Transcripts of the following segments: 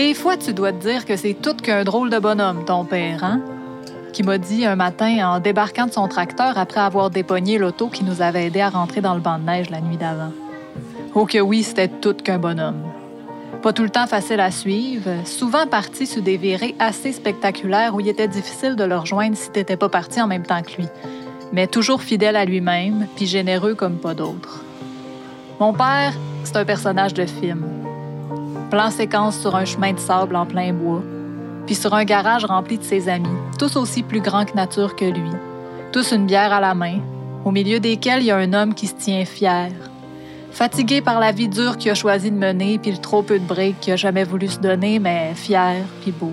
Des fois, tu dois te dire que c'est tout qu'un drôle de bonhomme, ton père, hein? Qui m'a dit un matin en débarquant de son tracteur après avoir dépogné l'auto qui nous avait aidé à rentrer dans le banc de neige la nuit d'avant. Oh que oui, c'était tout qu'un bonhomme. Pas tout le temps facile à suivre, souvent parti sous des virées assez spectaculaires où il était difficile de le rejoindre si t'étais pas parti en même temps que lui. Mais toujours fidèle à lui-même, puis généreux comme pas d'autres. Mon père, c'est un personnage de film. Plan séquence sur un chemin de sable en plein bois, puis sur un garage rempli de ses amis, tous aussi plus grands que nature que lui, tous une bière à la main, au milieu desquels il y a un homme qui se tient fier, Fatigué par la vie dure qu'il a choisi de mener, puis le trop peu de break qu'il a jamais voulu se donner, mais fier puis beau.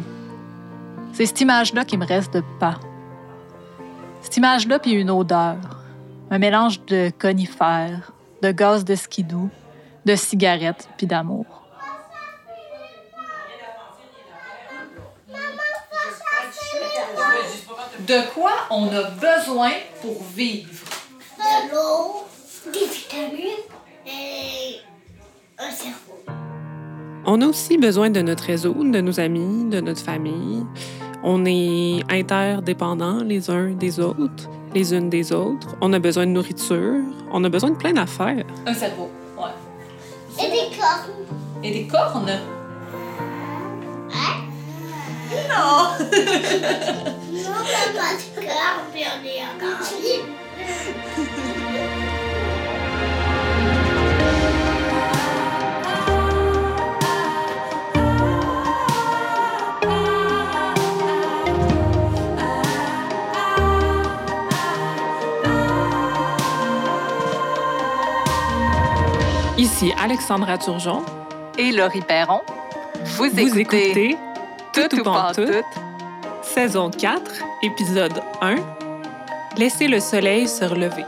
C'est cette image-là qui me reste de pas. Cette image-là puis une odeur. Un mélange de conifères, de gaz de skidoo, de cigarettes puis d'amour. De quoi on a besoin pour vivre? De l'eau, des vitamines, et un cerveau. On a aussi besoin de notre réseau, de nos amis, de notre famille. On est interdépendants les uns des autres, les unes des autres. On a besoin de nourriture. On a besoin de plein d'affaires. Un cerveau, ouais. Et des cornes. Et des cornes? Hein? Non! Non, pas de cornes, puis on est encore libre. Ici Alexandra Turgeon. Et Laurie Perron, vous écoutez, Vous écoutez Tout ou Pantoute, saison 4, épisode 1. Laissez le soleil se relever.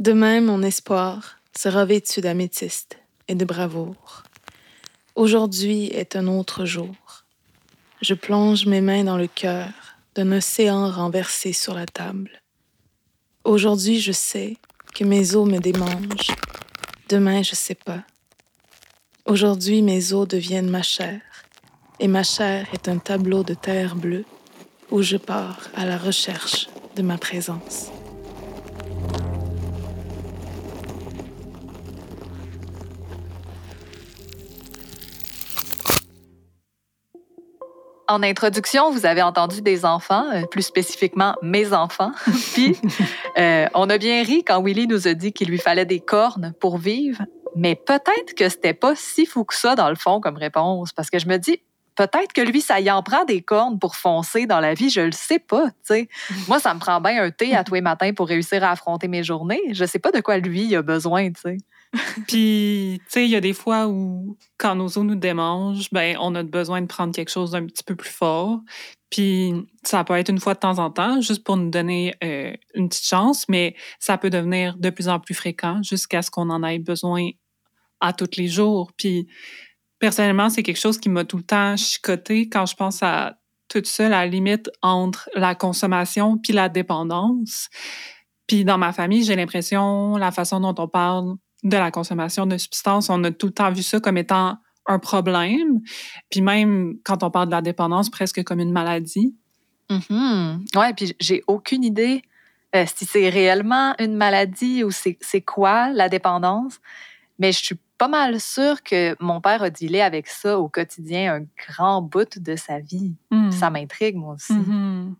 Demain, mon espoir sera vêtu d'améthyste et de bravoure. Aujourd'hui est un autre jour. Je plonge mes mains dans le cœur d'un océan renversé sur la table. Aujourd'hui, je sais que mes os me démangent. Demain, je sais pas. Aujourd'hui, mes os deviennent ma chair, et ma chair est un tableau de terre bleue où je pars à la recherche de ma présence. En introduction, vous avez entendu des enfants, euh, plus spécifiquement mes enfants. Puis, euh, on a bien ri quand Willy nous a dit qu'il lui fallait des cornes pour vivre. Mais peut-être que c'était pas si fou que ça, dans le fond, comme réponse. Parce que je me dis, peut-être que lui, ça y en prend des cornes pour foncer dans la vie. Je le sais pas, tu sais. Moi, ça me prend bien un thé à tous les matins pour réussir à affronter mes journées. Je sais pas de quoi lui a besoin, tu sais. Puis, tu sais, il y a des fois où, quand nos os nous démangent, ben, on a besoin de prendre quelque chose d'un petit peu plus fort. Puis, ça peut être une fois de temps en temps, juste pour nous donner euh, une petite chance, mais ça peut devenir de plus en plus fréquent jusqu'à ce qu'on en ait besoin à tous les jours. Puis, personnellement, c'est quelque chose qui m'a tout le temps chicoté quand je pense à toute seule, la limite entre la consommation puis la dépendance. Puis, dans ma famille, j'ai l'impression, la façon dont on parle de la consommation de substances, on a tout le temps vu ça comme étant un problème. Puis même quand on parle de la dépendance, presque comme une maladie. Mhm. Ouais, puis j'ai aucune idée euh, si c'est réellement une maladie ou c'est quoi la dépendance. Mais je suis pas mal sûre que mon père a dealé avec ça au quotidien un grand bout de sa vie. Mm. Ça m'intrigue, moi aussi. Mhm.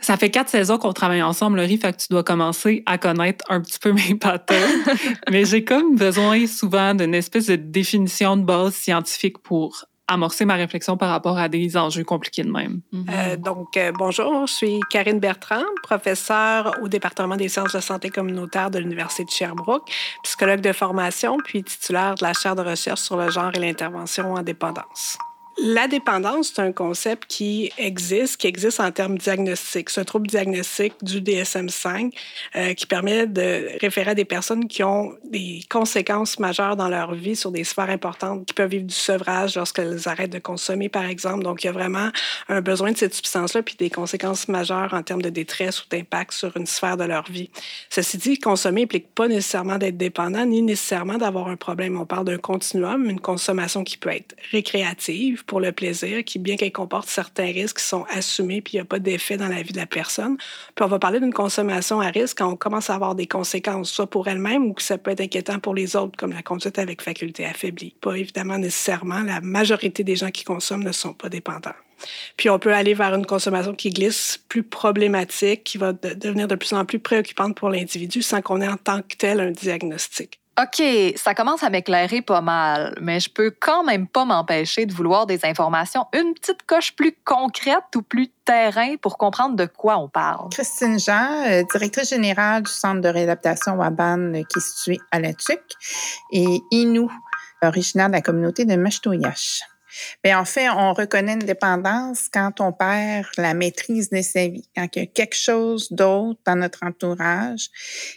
Ça fait quatre saisons qu'on travaille ensemble, Laurie, fait que tu dois commencer à connaître un petit peu mes patterns. Mais j'ai comme besoin souvent d'une espèce de définition de base scientifique pour amorcer ma réflexion par rapport à des enjeux compliqués de même. Mhm. Euh, donc, euh, bonjour, je suis Karine Bertrand, professeure au département des sciences de santé communautaire de l'Université de Sherbrooke, psychologue de formation, puis titulaire de la chaire de recherche sur le genre et l'intervention en dépendance. La dépendance, c'est un concept qui existe, qui existe en termes diagnostiques. C'est un trouble diagnostique du DSM-5 euh, qui permet de référer à des personnes qui ont des conséquences majeures dans leur vie sur des sphères importantes, qui peuvent vivre du sevrage lorsqu'elles arrêtent de consommer, par exemple. Donc, il y a vraiment un besoin de cette substance-là, puis des conséquences majeures en termes de détresse ou d'impact sur une sphère de leur vie. Ceci dit, consommer implique pas nécessairement d'être dépendant, ni nécessairement d'avoir un problème. On parle d'un continuum, une consommation qui peut être récréative, pour le plaisir, qui, bien qu'elle comporte certains risques, sont assumés, puis il n'y a pas d'effet dans la vie de la personne. Puis on va parler d'une consommation à risque quand on commence à avoir des conséquences, soit pour elle-même ou que ça peut être inquiétant pour les autres, comme la conduite avec faculté affaiblie. Pas évidemment nécessairement, la majorité des gens qui consomment ne sont pas dépendants. Puis on peut aller vers une consommation qui glisse plus problématique, qui va devenir de plus en plus préoccupante pour l'individu sans qu'on ait en tant que tel un diagnostic. OK, ça commence à m'éclairer pas mal, mais je peux quand même pas m'empêcher de vouloir des informations une petite coche plus concrète ou plus terrain pour comprendre de quoi on parle. Christine Jean, euh, directrice générale du Centre de réadaptation Waban euh, qui est situé à La Tuque, et Inou, originaire de la communauté de Machtoyash. Bien, en fait, on reconnaît une dépendance quand on perd la maîtrise de sa vie, quand il y a quelque chose d'autre dans notre entourage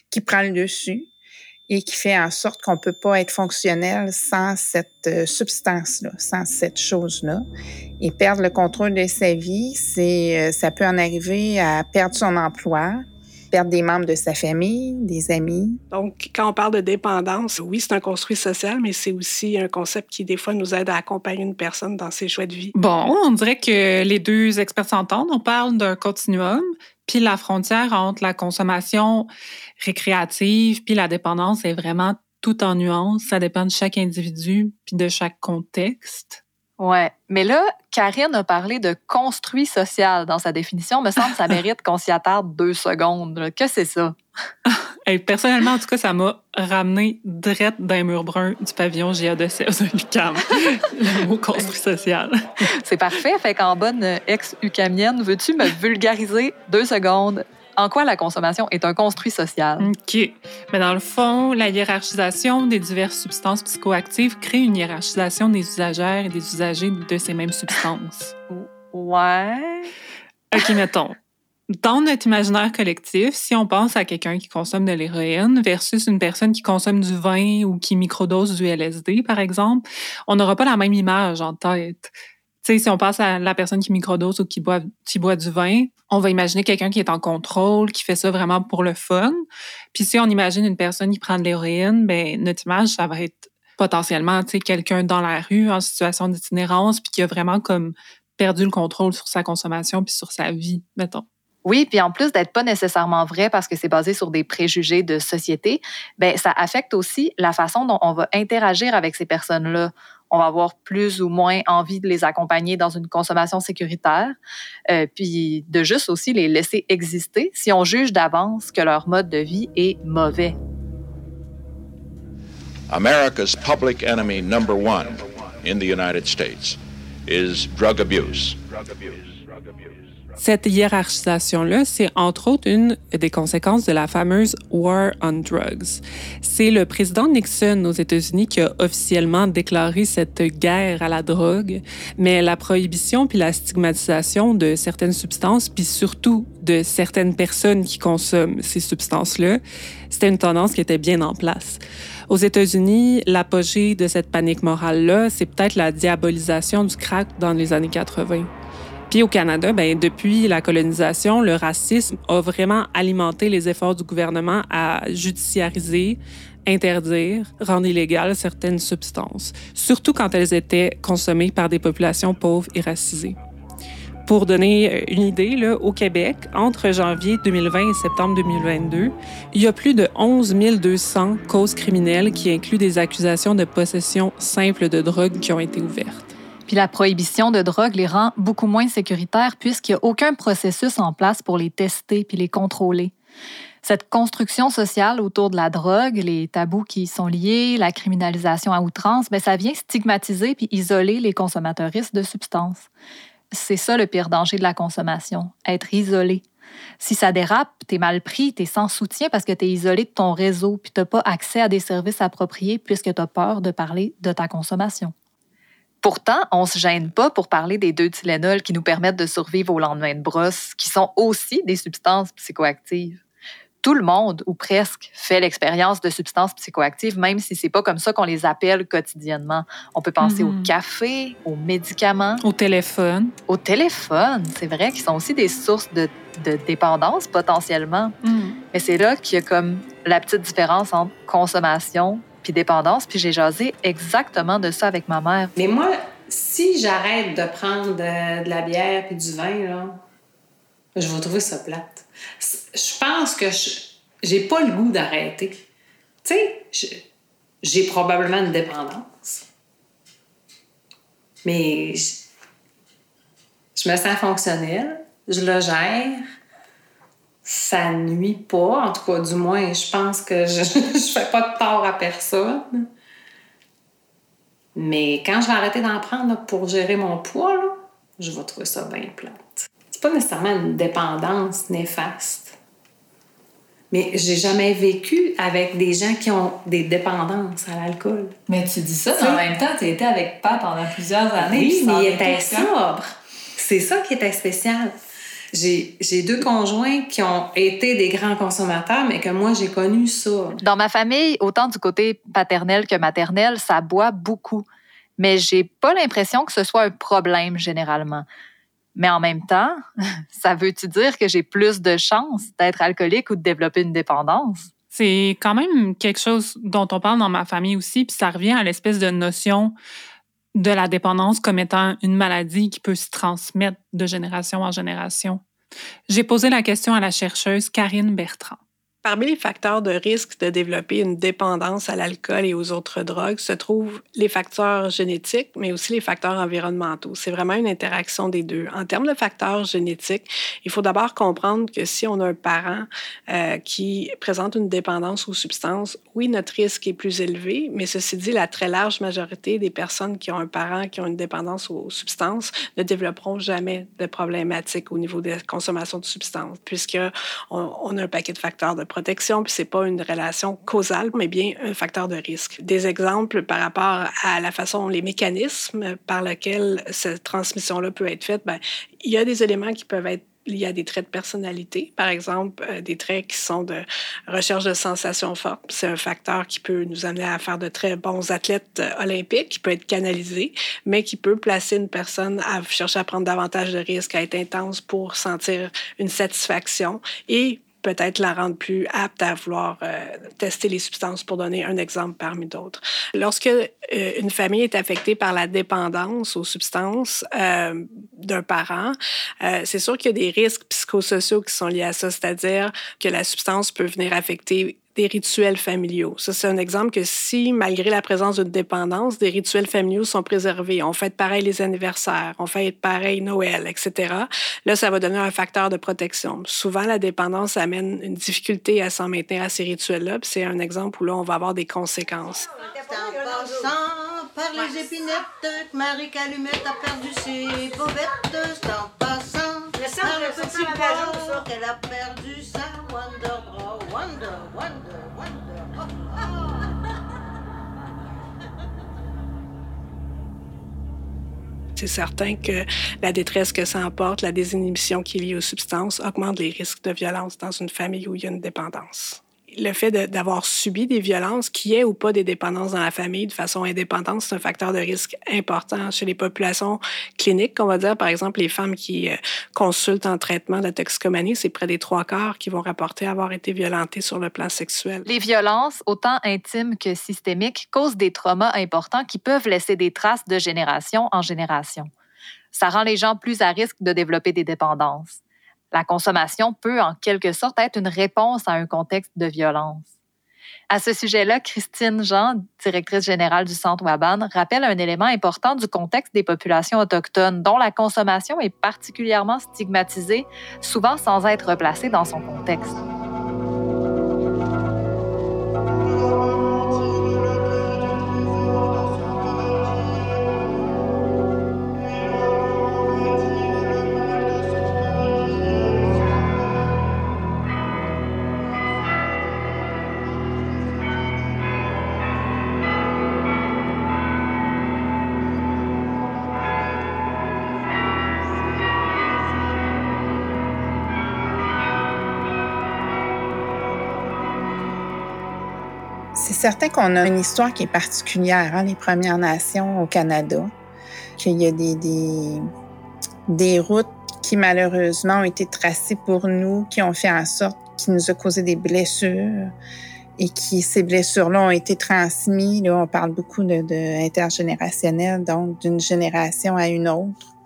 qui prend le dessus, et qui fait en sorte qu'on peut pas être fonctionnel sans cette euh, substance-là, sans cette chose-là. Et perdre le contrôle de sa vie, c'est, euh, ça peut en arriver à perdre son emploi, perdre des membres de sa famille, des amis. Donc, quand on parle de dépendance, oui, c'est un construit social, mais c'est aussi un concept qui, des fois, nous aide à accompagner une personne dans ses choix de vie. Bon, on dirait que les deux experts s'entendent. On parle d'un continuum, puis la frontière entre la consommation récréative puis la dépendance est vraiment tout en nuances. Ça dépend de chaque individu puis de chaque contexte. Ouais, mais là, Karine a parlé de construit social dans sa définition. Me semble que ça mérite qu'on s'y attarde deux secondes. Que c'est ça? personnellement, en tout cas, ça m'a ramené direct d'un mur brun du pavillon GA de UCAM, le mot construit social. C'est parfait. Fait qu'en bonne ex-UCAMienne, veux-tu me vulgariser deux secondes? En quoi la consommation est un construit social? OK. Mais dans le fond, la hiérarchisation des diverses substances psychoactives crée une hiérarchisation des usagères et des usagers de ces mêmes substances. Ouais. OK, mettons. Dans notre imaginaire collectif, si on pense à quelqu'un qui consomme de l'héroïne versus une personne qui consomme du vin ou qui microdose du LSD, par exemple, on n'aura pas la même image en tête si on passe à la personne qui microdose ou qui boit, qui boit du vin, on va imaginer quelqu'un qui est en contrôle, qui fait ça vraiment pour le fun. Puis si on imagine une personne qui prend de l'héroïne, ben notre image, ça va être potentiellement, tu sais, quelqu'un dans la rue en situation d'itinérance, puis qui a vraiment comme perdu le contrôle sur sa consommation puis sur sa vie, mettons. Oui, puis en plus d'être pas nécessairement vrai parce que c'est basé sur des préjugés de société, ben ça affecte aussi la façon dont on va interagir avec ces personnes-là on va avoir plus ou moins envie de les accompagner dans une consommation sécuritaire, euh, puis de juste aussi les laisser exister si on juge d'avance que leur mode de vie est mauvais. America's public enemy number one in the United States is drug abuse. Cette hiérarchisation-là, c'est entre autres une des conséquences de la fameuse War on Drugs. C'est le président Nixon aux États-Unis qui a officiellement déclaré cette guerre à la drogue, mais la prohibition puis la stigmatisation de certaines substances, puis surtout de certaines personnes qui consomment ces substances-là, c'était une tendance qui était bien en place. Aux États-Unis, l'apogée de cette panique morale-là, c'est peut-être la diabolisation du crack dans les années 80. Puis au Canada, ben, depuis la colonisation, le racisme a vraiment alimenté les efforts du gouvernement à judiciariser, interdire, rendre illégales certaines substances, surtout quand elles étaient consommées par des populations pauvres et racisées. Pour donner euh, une idée, là, au Québec, entre janvier 2020 et septembre 2022, il y a plus de 11 200 causes criminelles qui incluent des accusations de possession simple de drogue qui ont été ouvertes. Puis la prohibition de drogue les rend beaucoup moins sécuritaires puisqu'il n'y a aucun processus en place pour les tester puis les contrôler. Cette construction sociale autour de la drogue, les tabous qui y sont liés, la criminalisation à outrance, bien, ça vient stigmatiser puis isoler les consommateuristes de substances. C'est ça le pire danger de la consommation, être isolé. Si ça dérape, t'es mal pris, t'es sans soutien parce que t'es isolé de ton réseau, puis t'as pas accès à des services appropriés puisque t'as peur de parler de ta consommation. Pourtant, on se gêne pas pour parler des deux Tylenol qui nous permettent de survivre au lendemain de brosse, qui sont aussi des substances psychoactives. Tout le monde, ou presque, fait l'expérience de substances psychoactives, même si c'est pas comme ça qu'on les appelle quotidiennement. On peut penser au Mhm. café, aux médicaments, Au téléphone. au téléphone. C'est vrai qu'ils sont aussi des sources de, de dépendance potentiellement. Mais c'est là qu'il y a comme la petite différence entre consommation puis dépendance. Puis j'ai jasé exactement de ça avec ma mère. Mais moi, si j'arrête de prendre de, de la bière et du vin, là, je vais trouver ça plate. Je pense que j'ai pas le goût d'arrêter. Tu sais, j'ai probablement une dépendance. Mais je, je me sens fonctionnelle, je le gère. Ça nuit pas, en tout cas, du moins, je pense que je, je fais pas de tort à personne. Mais quand je vais arrêter d'en prendre là, pour gérer mon poids, là, je vais trouver ça bien plate. C'est pas nécessairement une dépendance néfaste. Mais j'ai jamais vécu avec des gens qui ont des dépendances à l'alcool. Mais tu dis ça, mais en même temps, tu été avec Pat pendant plusieurs années. Oui, mais il était sobre. C'est ça qui était spécial. J'ai j'ai deux conjoints qui ont été des grands consommateurs, mais que moi, j'ai connu ça. Dans ma famille, autant du côté paternel que maternel, ça boit beaucoup. Mais j'ai pas l'impression que ce soit un problème généralement. Mais en même temps, ça veut-tu dire que j'ai plus de chances d'être alcoolique ou de développer une dépendance? C'est quand même quelque chose dont on parle dans ma famille aussi, puis ça revient à l'espèce de notion de la dépendance comme étant une maladie qui peut se transmettre de génération en génération. J'ai posé la question à la chercheuse Karine Bertrand. Parmi les facteurs de risque de développer une dépendance à l'alcool et aux autres drogues se trouvent les facteurs génétiques, mais aussi les facteurs environnementaux. C'est vraiment une interaction des deux. En termes de facteurs génétiques, il faut d'abord comprendre que si on a un parent euh, qui présente une dépendance aux substances, oui, notre risque est plus élevé, mais ceci dit, la très large majorité des personnes qui ont un parent qui ont une dépendance aux substances ne développeront jamais de problématiques au niveau de la consommation de substances, puisque on, a un paquet de facteurs de puis c'est pas une relation causale, mais bien un facteur de risque. Des exemples par rapport à la façon, les mécanismes par lesquels cette transmission-là peut être faite, ben, il y a des éléments qui peuvent être liés à des traits de personnalité, par exemple, euh, des traits qui sont de recherche de sensations fortes. C'est un facteur qui peut nous amener à faire de très bons athlètes euh, olympiques, qui peut être canalisé, mais qui peut placer une personne à chercher à prendre davantage de risques, à être intense pour sentir une satisfaction et peut-être la rendre plus apte à vouloir euh, tester les substances, pour donner un exemple parmi d'autres. Lorsque euh, une famille est affectée par la dépendance aux substances euh, d'un parent, c'est sûr qu'il y a des risques psychosociaux qui sont liés à ça, c'est-à-dire que la substance peut venir affecter des rituels familiaux. Ça, c'est un exemple que si, malgré la présence d'une dépendance, des rituels familiaux sont préservés, on fait pareil les anniversaires, on fait pareil Noël, etc., là, ça va donner un facteur de protection. Souvent, la dépendance amène une difficulté à s'en maintenir à ces rituels-là, puis c'est un exemple où là, on va avoir des conséquences. En passant par les épinettes, Marie Calumette a perdu ses bobettes. C'est en passant par le petit qu'elle a perdu sa Wonder. Wonder, Wonder, Wonder. C'est certain que la détresse que ça emporte, la désinhibition qui est liée aux substances, augmente les risques de violence dans une famille où il y a une dépendance. Le fait d'avoir subi des violences, qu'il y ait ou pas des dépendances dans la famille de façon indépendante, c'est un facteur de risque important chez les populations cliniques, on va dire. Par exemple, les femmes qui euh, consultent en traitement de la toxicomanie, c'est près des trois quarts qui vont rapporter avoir été violentées sur le plan sexuel. Les violences, autant intimes que systémiques, causent des traumas importants qui peuvent laisser des traces de génération en génération. Ça rend les gens plus à risque de développer des dépendances. La consommation peut en quelque sorte être une réponse à un contexte de violence. À ce sujet-là, Christine Jean, directrice générale du Centre Waban, rappelle un élément important du contexte des populations autochtones dont la consommation est particulièrement stigmatisée, souvent sans être placée dans son contexte. C'est certain qu'on a une histoire qui est particulière, hein, les Premières Nations au Canada, qu'il y a des, des, routes qui malheureusement ont été tracées pour nous, qui ont fait en sorte qui nous a causé des blessures et qui ces blessures-là ont été transmises. Là, on parle beaucoup de, de intergénérationnel, donc d'une génération à une autre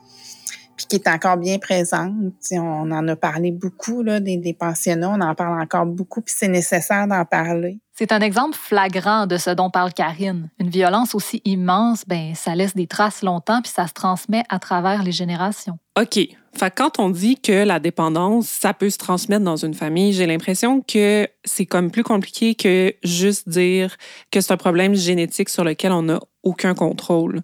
qui est encore bien présente. on en a parlé beaucoup là, des, des pensionnats, on en parle encore beaucoup, puis c'est nécessaire d'en parler. C'est un exemple flagrant de ce dont parle Karine. Une violence aussi immense, ben ça laisse des traces longtemps, puis ça se transmet à travers les générations. OK. Fait quand on dit que la dépendance, ça peut se transmettre dans une famille, j'ai l'impression que c'est comme plus compliqué que juste dire que c'est un problème génétique sur lequel on n'a aucun contrôle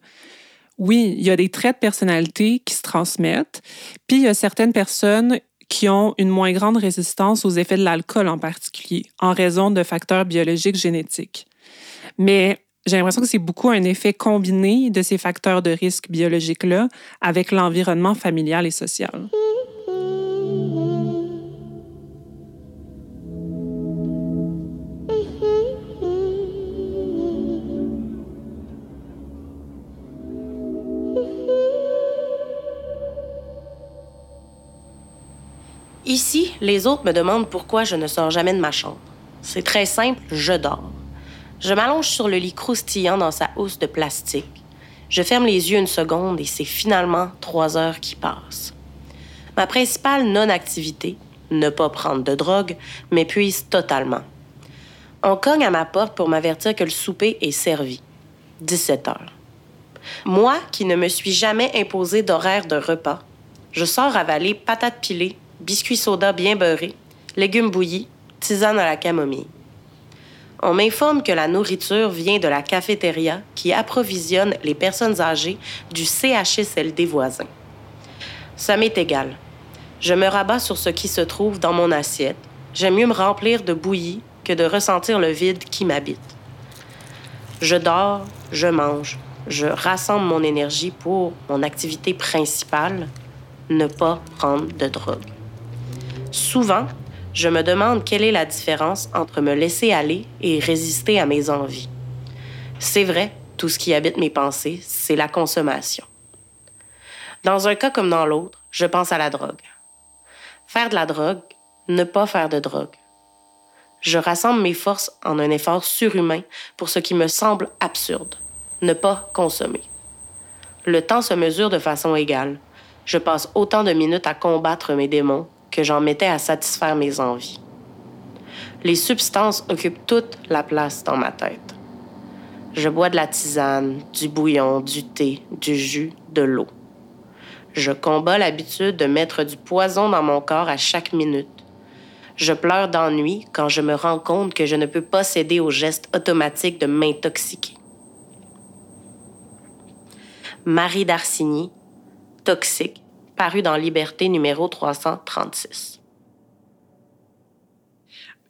oui, il y a des traits de personnalité qui se transmettent, puis il y a certaines personnes qui ont une moins grande résistance aux effets de l'alcool en particulier, en raison de facteurs biologiques génétiques. Mais j'ai l'impression que c'est beaucoup un effet combiné de ces facteurs de risque biologiques-là avec l'environnement familial et social. Ici, les autres me demandent pourquoi je ne sors jamais de ma chambre. C'est très simple, je dors. Je m'allonge sur le lit croustillant dans sa housse de plastique. Je ferme les yeux une seconde et c'est finalement trois heures qui passent. Ma principale non-activité, ne pas prendre de drogue, m'épuise totalement. On cogne à ma porte pour m'avertir que le souper est servi. 17 heures. Moi, qui ne me suis jamais imposé d'horaire de repas, je sors avaler patates pilées, biscuits soda bien beurrés, légumes bouillis, tisane à la camomille. On m'informe que la nourriture vient de la cafétéria qui approvisionne les personnes âgées du CHSLD voisin. Ça m'est égal. Je me rabats sur ce qui se trouve dans mon assiette. J'aime mieux me remplir de bouillie que de ressentir le vide qui m'habite. Je dors, je mange, je rassemble mon énergie pour mon activité principale, ne pas prendre de drogue. Souvent, je me demande quelle est la différence entre me laisser aller et résister à mes envies. C'est vrai, tout ce qui habite mes pensées, c'est la consommation. Dans un cas comme dans l'autre, je pense à la drogue. Faire de la drogue, ne pas faire de drogue. Je rassemble mes forces en un effort surhumain pour ce qui me semble absurde, ne pas consommer. Le temps se mesure de façon égale. Je passe autant de minutes à combattre mes démons que j'en mettais à satisfaire mes envies. Les substances occupent toute la place dans ma tête. Je bois de la tisane, du bouillon, du thé, du jus, de l'eau. Je combats l'habitude de mettre du poison dans mon corps à chaque minute. Je pleure d'ennui quand je me rends compte que je ne peux pas céder au geste automatique de m'intoxiquer. Marie d'Arsigny, toxique, paru dans Liberté numéro 336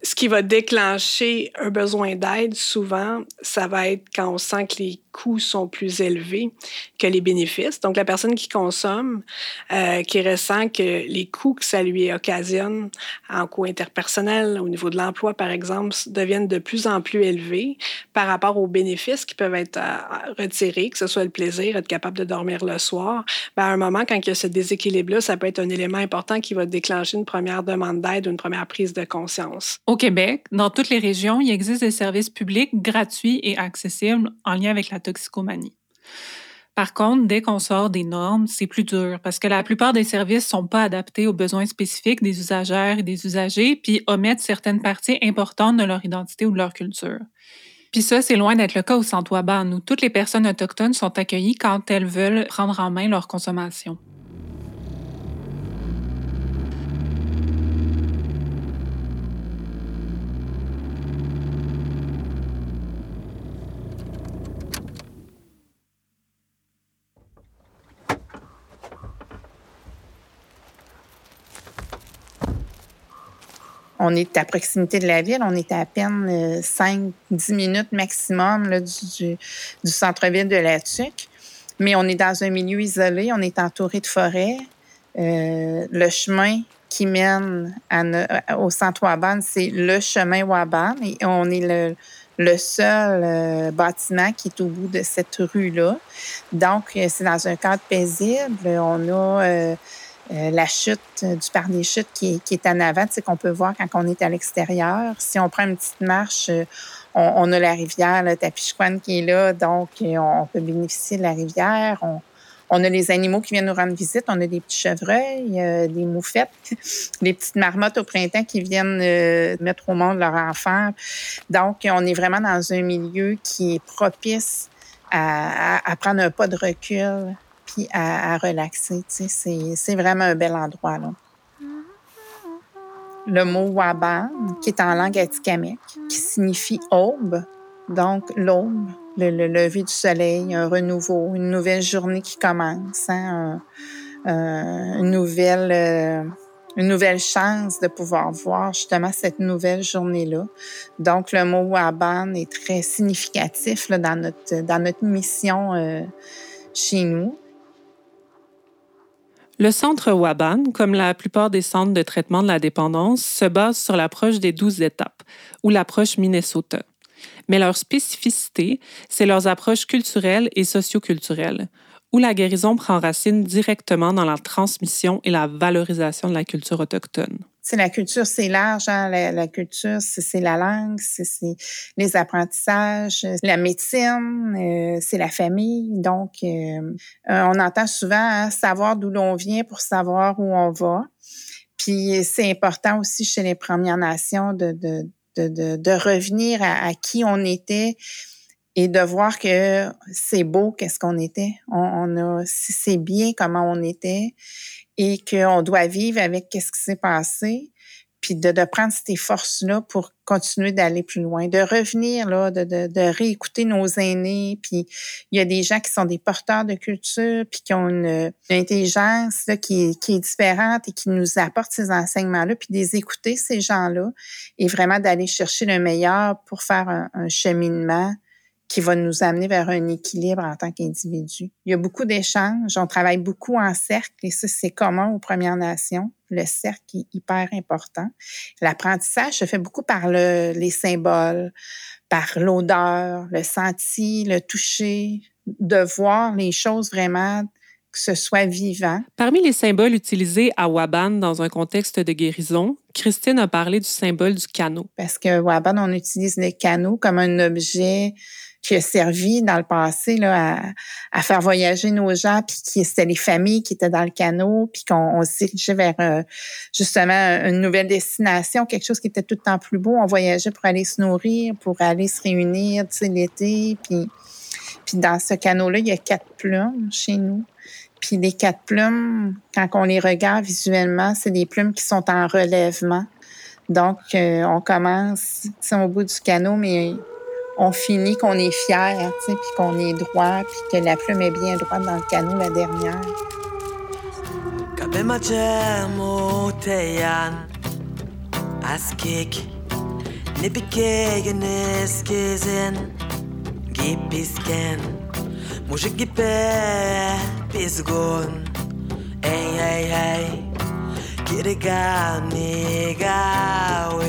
ce qui va déclencher un besoin d'aide, souvent, ça va être quand on sent que les coûts sont plus élevés que les bénéfices. Donc, la personne qui consomme, euh, qui ressent que les coûts que ça lui occasionne en coûts interpersonnels, au niveau de l'emploi, par exemple, deviennent de plus en plus élevés par rapport aux bénéfices qui peuvent être euh, retirés, que ce soit le plaisir, être capable de dormir le soir. Ben, à un moment, quand il y a ce déséquilibre-là, ça peut être un élément important qui va déclencher une première demande d'aide ou une première prise de conscience. Au Québec, dans toutes les régions, il existe des services publics gratuits et accessibles en lien avec la toxicomanie. Par contre, dès qu'on sort des normes, c'est plus dur parce que la plupart des services ne sont pas adaptés aux besoins spécifiques des usagères et des usagers, puis omettent certaines parties importantes de leur identité ou de leur culture. Puis ça, c'est loin d'être le cas au Centre Waban, où toutes les personnes autochtones sont accueillies quand elles veulent prendre en main leur consommation. On est à proximité de la ville. On est à, peine 5-10 euh, minutes maximum du, centre-ville de La Tuque. Mais on est dans un milieu isolé. On est entouré de forêts. Euh, le chemin qui mène au centre Waban, c'est le chemin Waban. Et on est le seul euh, bâtiment qui est au bout de cette rue-là. Donc, euh, c'est dans un cadre paisible. On a euh, la chute du parc des chutes qui est, en avant, sais, qu'on peut voir quand on est à l'extérieur. Si on prend une petite marche, on, a la rivière, le Tapichouane qui est là, donc on peut bénéficier de la rivière. On, on a les animaux qui viennent nous rendre visite. On a des petits chevreuils, euh, des moufettes, des petites marmottes au printemps qui viennent euh, mettre au monde leur enfant. Donc, on est vraiment dans un milieu qui est propice à, prendre un pas de recul puis à, relaxer. c'est, vraiment un bel endroit. Là. Le mot waban, qui est en langue atikamekw, qui signifie aube, donc l'aube le, lever du soleil, un renouveau, une nouvelle journée qui commence, hein, une nouvelle euh, une nouvelle chance de pouvoir voir justement cette nouvelle journée-là. Donc, le mot Waban est très significatif dans, notre, dans notre mission euh, chez nous. Le centre Waban, comme la plupart des centres de traitement de la dépendance, se base sur l'approche des douze étapes ou l'approche Minnesota mais leur spécificité, c'est leurs approches culturelles et socioculturelles, où la guérison prend racine directement dans la transmission et la valorisation de la culture autochtone. C'est la culture, c'est large. Hein? La, culture, c'est la langue, c'est les apprentissages, la médecine, euh, c'est la famille. Donc, euh, euh, on entend souvent hein, savoir d'où l'on vient pour savoir où on va. Puis c'est important aussi chez les Premières Nations de, de, de, revenir à, qui on était et de voir que c'est beau qu'est-ce qu'on était. On, a, c'est bien comment on était et qu'on doit vivre avec qu'est-ce qui s'est passé puis de, de prendre ces forces-là pour continuer d'aller plus loin, de revenir, là, de, de, réécouter nos aînés. Puis il y a des gens qui sont des porteurs de culture, puis qui ont une, intelligence là, qui, qui est différente et qui nous apportent ces enseignements-là, puis des écouter, ces gens-là, et vraiment d'aller chercher le meilleur pour faire un cheminement qui va nous amener vers un équilibre en tant qu'individu. Il y a beaucoup d'échanges, on travaille beaucoup en cercle et ça, c'est commun aux Premières Nations. Le cercle est hyper important. L'apprentissage se fait beaucoup par le, les symboles, par l'odeur, le senti, le toucher, de voir les choses vraiment que ce soit vivant. Parmi les symboles utilisés à Waban dans un contexte de guérison, Christine a parlé du symbole du canot. Parce que Waban, on utilise le canot comme un objet qui a servi dans le passé là, à, faire voyager nos gens, puis qui c'était les familles qui étaient dans le canot, puis qu'on se dirigeait vers euh, justement une nouvelle destination, quelque chose qui était tout le temps plus beau. On voyageait pour aller se nourrir, pour aller se réunir, tu sais, l'été, puis puis dans ce canot-là, il y a quatre plumes chez nous. Puis les quatre plumes, quand on les regarde visuellement, c'est des plumes qui sont en relèvement. Donc, euh, on commence au bout du canot, mais on finit qu'on est fier, puis qu'on est droit, puis que la plume est bien droite dans le canot, la dernière. Askik Nipikegeneskezen Gipisken Mujigipe Pisgon Hey hey hey Kiriga Nigawe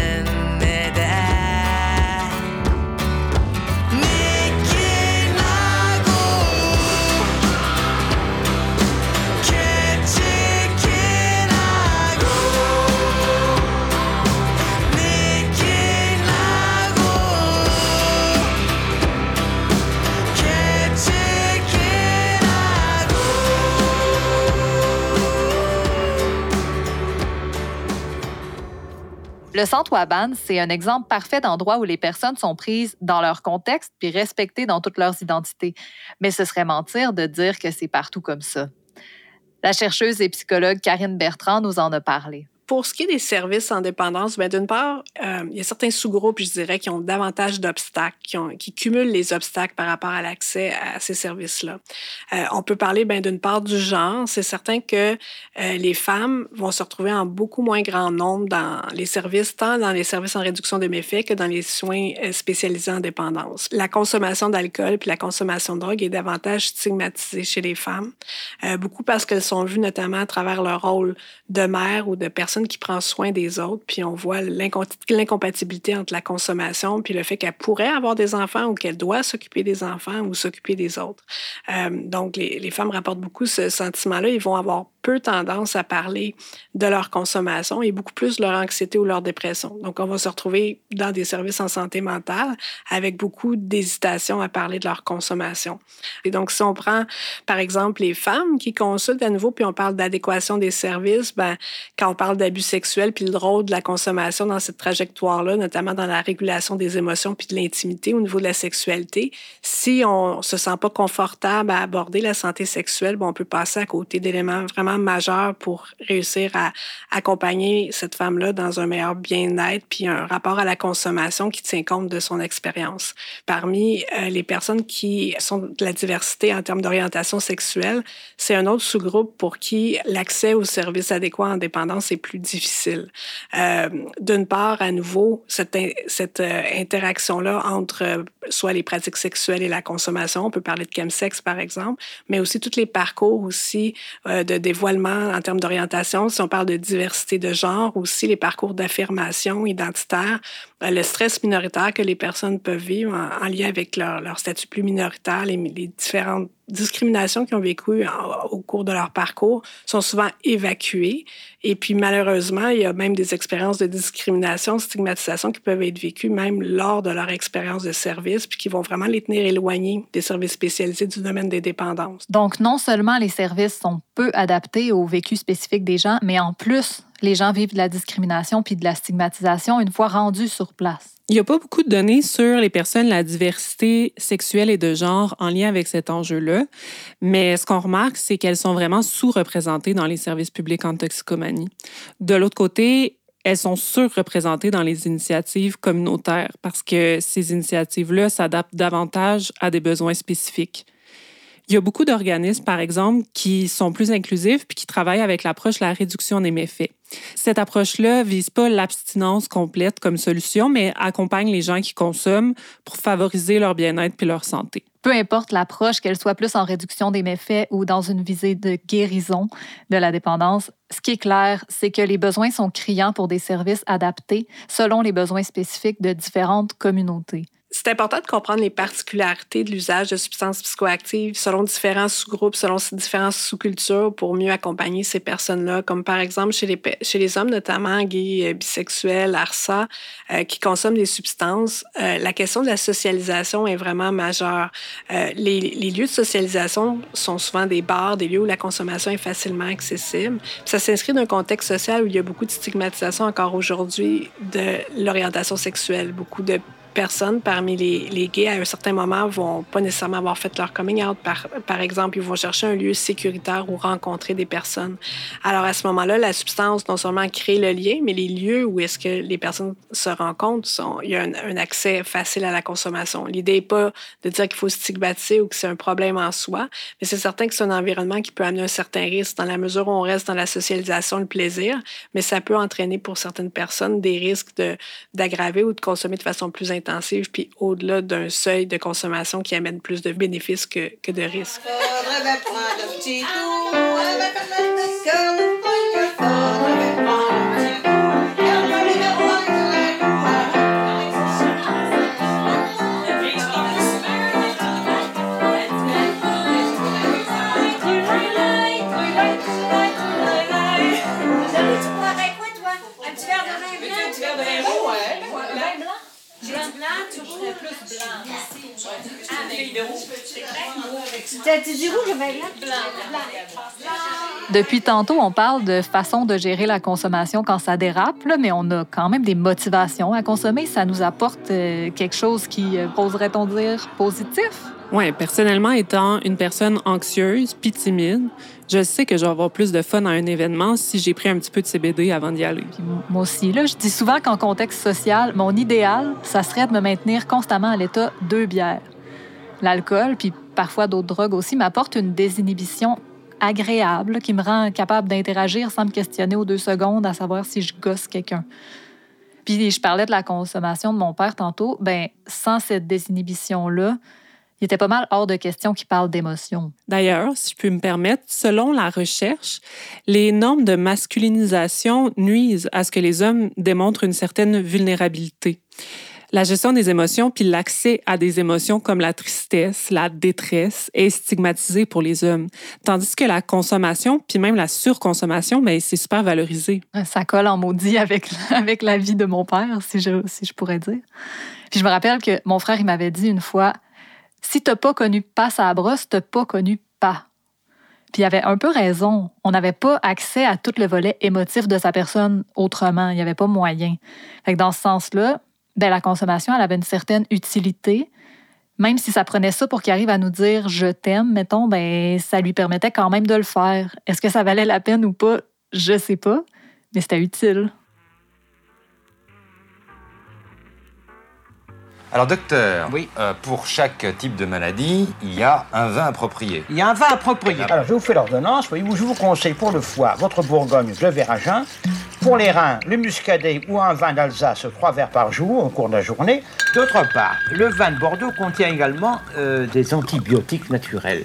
Le centre Waban, c'est un exemple parfait d'endroit où les personnes sont prises dans leur contexte puis respectées dans toutes leurs identités. Mais ce serait mentir de dire que c'est partout comme ça. La chercheuse et psychologue Karine Bertrand nous en a parlé pour ce qui est des services en dépendance, ben, d'une part, euh, il y a certains sous-groupes, je dirais, qui ont davantage d'obstacles, qui, cumulent les obstacles par rapport à l'accès à ces services-là. Euh, on peut parler, ben, d'une part, du genre. C'est certain que euh, les femmes vont se retrouver en beaucoup moins grand nombre dans les services, tant dans les services en réduction de méfaits que dans les soins spécialisés en dépendance. La consommation d'alcool puis la consommation de drogue est davantage stigmatisée chez les femmes, beaucoup parce qu'elles sont vues notamment à travers leur rôle de mère ou de personne qui prend soin des autres, puis on voit l'incompatibilité entre la consommation puis le fait qu'elle pourrait avoir des enfants ou qu'elle doit s'occuper des enfants ou s'occuper des autres. Euh, donc, les, les femmes rapportent beaucoup ce sentiment-là. Ils vont avoir peu tendance à parler de leur consommation et beaucoup plus leur anxiété ou leur dépression. Donc, on va se retrouver dans des services en santé mentale avec beaucoup d'hésitation à parler de leur consommation. Et donc, si on prend, par exemple, les femmes qui consultent à nouveau, puis on parle d'adéquation des services, ben, quand on parle d'abus sexuels, puis le rôle de la consommation dans cette trajectoire-là, notamment dans la régulation des émotions puis de l'intimité au niveau de la sexualité, si on se sent pas confortable à aborder la santé sexuelle, ben, on peut passer à côté d'éléments vraiment majeur pour réussir à accompagner cette femme-là dans un meilleur bien-être puis un rapport à la consommation qui tient compte de son expérience. Parmi euh, les personnes qui sont de la diversité en termes d'orientation sexuelle, c'est un autre sous-groupe pour qui l'accès aux services adéquats en dépendance est plus difficile. Euh, D'une part, à nouveau, cette, cette euh, interaction-là entre euh, soit les pratiques sexuelles et la consommation, on peut parler de chemsex par exemple, mais aussi tous les parcours aussi de développement en termes d'orientation, si on parle de diversité de genre, aussi les parcours d'affirmation identitaire, le stress minoritaire que les personnes peuvent vivre en, lien avec leur, statut plus minoritaire, les différentes discriminations qu'ils ont vécues au cours de leur parcours sont souvent évacuées. Et puis, malheureusement, il y a même des expériences de discrimination, de stigmatisation qui peuvent être vécues même lors de leur expérience de service, puis qui vont vraiment les tenir éloignés des services spécialisés du domaine des dépendances. Donc, non seulement les services sont peu adaptés au vécu spécifique des gens, mais en plus, les gens vivent de la discrimination puis de la stigmatisation une fois rendus sur place. Il n'y a pas beaucoup de données sur les personnes, la diversité sexuelle et de genre en lien avec cet enjeu-là, mais ce qu'on remarque, c'est qu'elles sont vraiment sous-représentées dans les services publics en toxicomanie. De l'autre côté, elles sont surreprésentées dans les initiatives communautaires parce que ces initiatives-là s'adaptent davantage à des besoins spécifiques. Il y a beaucoup d'organismes, par exemple, qui sont plus inclusifs puis qui travaillent avec l'approche de la réduction des méfaits. Cette approche-là vise pas l'abstinence complète comme solution, mais accompagne les gens qui consomment pour favoriser leur bien-être puis leur santé. Peu importe l'approche, qu'elle soit plus en réduction des méfaits ou dans une visée de guérison de la dépendance, ce qui est clair, c'est que les besoins sont criants pour des services adaptés selon les besoins spécifiques de différentes communautés c'est important de comprendre les particularités de l'usage de substances psychoactives selon différents sous-groupes, selon différentes sous-cultures pour mieux accompagner ces personnes-là, comme par exemple chez les, hommes, notamment gays, euh, bisexuels, ARSA, euh, qui consomment des substances. Euh, la question de la socialisation est vraiment majeure. Euh, les, lieux de socialisation sont souvent des bars, des lieux où la consommation est facilement accessible. Ça s'inscrit dans un contexte social où il y a beaucoup de stigmatisation encore aujourd'hui de l'orientation sexuelle, beaucoup de personnes parmi les, les, gays, à un certain moment, vont pas nécessairement avoir fait leur coming out. Par, par exemple, ils vont chercher un lieu sécuritaire où rencontrer des personnes. Alors, à ce moment-là, la substance, non seulement crée le lien, mais les lieux où est-ce que les personnes se rencontrent, sont, il y a un, accès facile à la consommation. L'idée n'est pas de dire qu'il faut stigmatiser ou que c'est un problème en soi, mais c'est certain que c'est un environnement qui peut amener un certain risque dans la mesure où on reste dans la socialisation, le plaisir, mais ça peut entraîner pour certaines personnes des risques d'aggraver ou de consommer de façon plus puis au-delà d'un seuil de consommation qui amène plus de bénéfices que de risques. Depuis tantôt, on parle de façon de gérer la consommation quand ça dérape, là, mais on a quand même des motivations à consommer. Ça nous apporte euh, quelque chose qui, euh, poserait-on dire, positif? Oui, personnellement, étant une personne anxieuse puis timide, je sais que je vais avoir plus de fun à un événement si j'ai pris un petit peu de CBD avant d'y aller. moi aussi, là, je dis souvent qu'en contexte social, mon idéal, ça serait de me maintenir constamment à l'état deux bières. L'alcool, puis parfois d'autres drogues aussi, m'apporte une désinhibition agréable qui me rend capable d'interagir sans me questionner aux deux secondes à savoir si je gosse quelqu'un. Puis je parlais de la consommation de mon père tantôt. Ben, sans cette désinhibition-là, il était pas mal hors de question qu'il parle d'émotion. D'ailleurs, si je peux me permettre, selon la recherche, les normes de masculinisation nuisent à ce que les hommes démontrent une certaine vulnérabilité la gestion des émotions puis l'accès à des émotions comme la tristesse, la détresse est stigmatisé pour les hommes, tandis que la consommation puis même la surconsommation, mais ben, c'est super valorisé. Ça colle en maudit avec avec la vie de mon père, si je si je pourrais dire. Puis je me rappelle que mon frère il m'avait dit une fois, si t'as pas connu pas sa brosse, t'as pas connu pas. Puis il avait un peu raison. On n'avait pas accès à tout le volet émotif de sa personne autrement. Il n'y avait pas moyen. Fait que dans ce sens-là, ben, la consommation, elle avait une certaine utilité. Même si ça prenait ça pour qu'il arrive à nous dire je t'aime, mettons, ben, ça lui permettait quand même de le faire. Est-ce que ça valait la peine ou pas? Je sais pas, mais c'était utile. Alors, docteur, oui. Euh, pour chaque type de maladie, il y a un vin approprié. Il y a un vin approprié. Alors, je vous fais l'ordonnance. Voyez-vous, je vous conseille pour le foie, votre Bourgogne, le verre à jeun. Pour les reins, le muscadet ou un vin d'Alsace, trois verres par jour au cours de la journée. D'autre part, le vin de Bordeaux contient également euh, des antibiotiques naturels.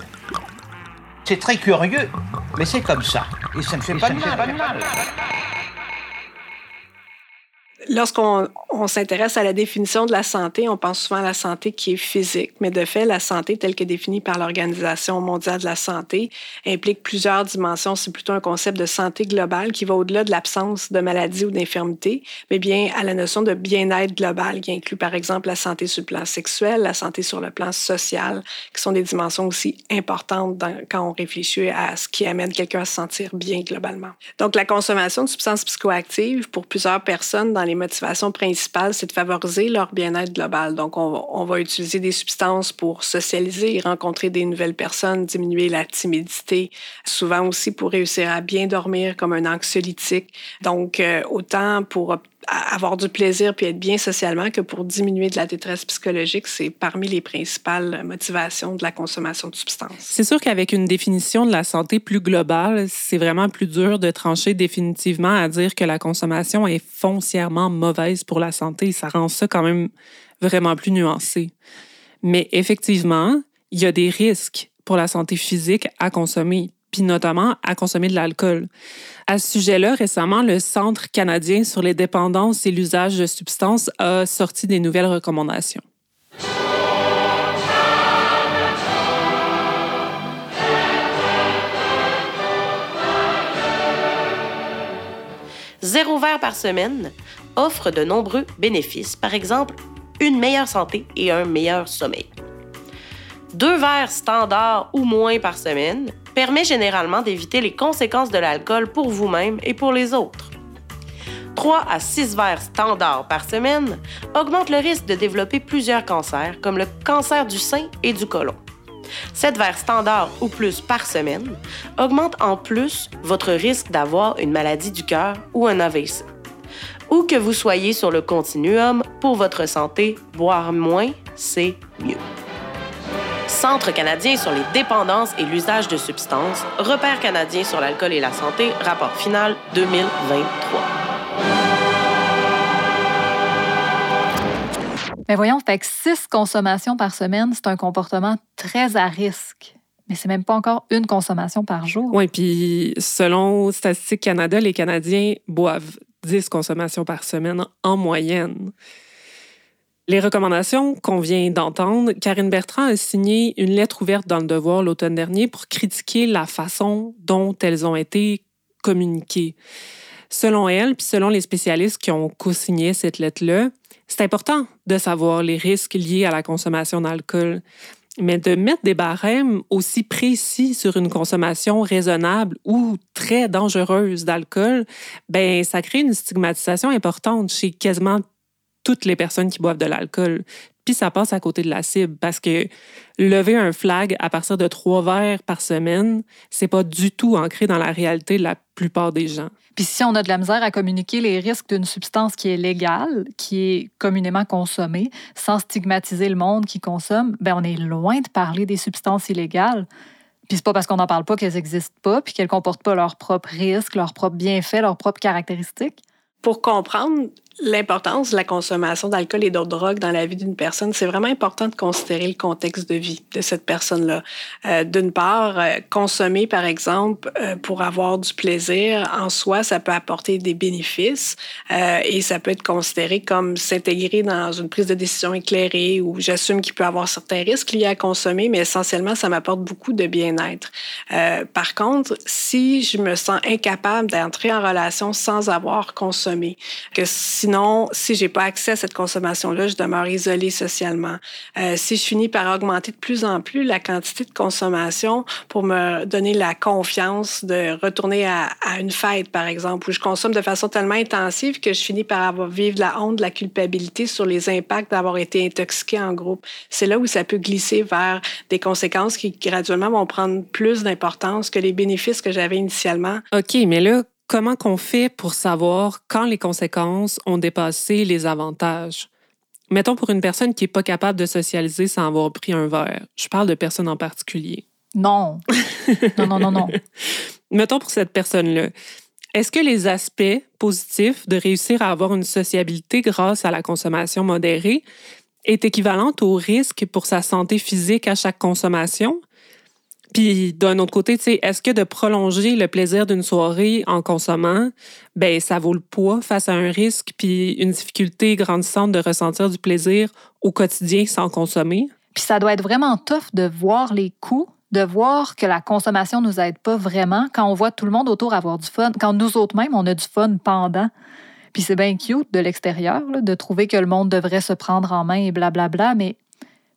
C'est très curieux, mais c'est comme ça. Et ça ne fait, pas, Pas de mal. Lorsqu'on s'intéresse à la définition de la santé, on pense souvent à la santé qui est physique, mais de fait, la santé telle que définie par l'Organisation mondiale de la santé implique plusieurs dimensions. C'est plutôt un concept de santé globale qui va au-delà de l'absence de maladie ou d'infirmité, mais bien à la notion de bien-être global qui inclut par exemple la santé sur le plan sexuel, la santé sur le plan social, qui sont des dimensions aussi importantes quand on réfléchit à ce qui amène quelqu'un à se sentir bien globalement. Donc la consommation de substances psychoactives pour plusieurs personnes dans les motivation principale, c'est de favoriser leur bien-être global. Donc, on, va utiliser des substances pour socialiser, rencontrer des nouvelles personnes, diminuer la timidité, souvent aussi pour réussir à bien dormir comme un anxiolytique. Donc, euh, autant pour avoir du plaisir puis être bien socialement que pour diminuer de la détresse psychologique, c'est parmi les principales motivations de la consommation de substances. C'est sûr qu'avec une définition de la santé plus globale, c'est vraiment plus dur de trancher définitivement à dire que la consommation est foncièrement mauvaise pour la santé. Ça rend ça quand même vraiment plus nuancé. Mais effectivement, il y a des risques pour la santé physique à consommer notamment à consommer de l'alcool. À ce sujet-là, récemment, le Centre canadien sur les dépendances et l'usage de substances a sorti des nouvelles recommandations. Zéro verre par semaine offre de nombreux bénéfices, par exemple une meilleure santé et un meilleur sommeil. Deux verres standards ou moins par semaine permet généralement d'éviter les conséquences de l'alcool pour vous-même et pour les autres. 3 à 6 verres standards par semaine augmente le risque de développer plusieurs cancers, comme le cancer du sein et du côlon. 7 verres standards ou plus par semaine augmente en plus votre risque d'avoir une maladie du cœur ou un AVC. Où que vous soyez sur le continuum, pour votre santé, boire moins, c'est mieux. Centre canadien sur les dépendances et l'usage de substances, Repère canadien sur l'alcool et la santé, rapport final 2023. Mais voyons, fait que six consommations par semaine, c'est un comportement très à risque. Mais c'est même pas encore une consommation par jour. Oui, puis selon Statistique Canada, les Canadiens boivent 10 consommations par semaine en moyenne. Les recommandations qu'on vient d'entendre, Karine Bertrand a signé une lettre ouverte dans le Devoir l'automne dernier pour critiquer la façon dont elles ont été communiquées. Selon elle, puis selon les spécialistes qui ont co-signé cette lettre-là, c'est important de savoir les risques liés à la consommation d'alcool. Mais de mettre des barèmes aussi précis sur une consommation raisonnable ou très dangereuse d'alcool, ben ça crée une stigmatisation importante chez quasiment toutes les personnes qui boivent de l'alcool. Puis ça passe à côté de la cible parce que lever un flag à partir de trois verres par semaine, c'est pas du tout ancré dans la réalité de la plupart des gens. Puis si on a de la misère à communiquer les risques d'une substance qui est légale, qui est communément consommée, sans stigmatiser le monde qui consomme, ben on est loin de parler des substances illégales. Puis c'est pas parce qu'on n'en parle pas qu'elles n'existent pas, puis qu'elles comportent pas leurs propres risques, leurs propres bienfaits, leurs propres caractéristiques. Pour comprendre l'importance de la consommation d'alcool et d'autres drogues dans la vie d'une personne, c'est vraiment important de considérer le contexte de vie de cette personne-là. Euh, D'une part, euh, consommer, par exemple, euh, pour avoir du plaisir, en soi, ça peut apporter des bénéfices et ça peut être considéré comme s'intégrer dans une prise de décision éclairée où j'assume qu'il peut y avoir certains risques liés à consommer, mais essentiellement, ça m'apporte beaucoup de bien-être. Par contre, si je me sens incapable d'entrer en relation sans avoir consommé, que si Sinon, si j'ai pas accès à cette consommation-là, je demeure isolée socialement. Euh, si je finis par augmenter de plus en plus la quantité de consommation pour me donner la confiance de retourner à, une fête, par exemple, où je consomme de façon tellement intensive que je finis par avoir, vivre la honte, la culpabilité sur les impacts d'avoir été intoxiqué en groupe. C'est là où ça peut glisser vers des conséquences qui graduellement vont prendre plus d'importance que les bénéfices que j'avais initialement. OK, mais là, comment qu'on fait pour savoir quand les conséquences ont dépassé les avantages? Mettons pour une personne qui n'est pas capable de socialiser sans avoir pris un verre. Je parle de personnes en particulier. Non. non, non, non, non. Mettons pour cette personne-là. Est-ce que les aspects positifs de réussir à avoir une sociabilité grâce à la consommation modérée est équivalente au risque pour sa santé physique à chaque consommation? Puis d'un autre côté, est-ce que de prolonger le plaisir d'une soirée en consommant, ben ça vaut le poids face à un risque puis une difficulté grandissante de ressentir du plaisir au quotidien sans consommer? Puis ça doit être vraiment tough de voir les coûts, de voir que la consommation nous aide pas vraiment quand on voit tout le monde autour avoir du fun, quand nous autres mêmes on a du fun pendant. Puis c'est bien cute de l'extérieur de trouver que le monde devrait se prendre en main et blablabla, mais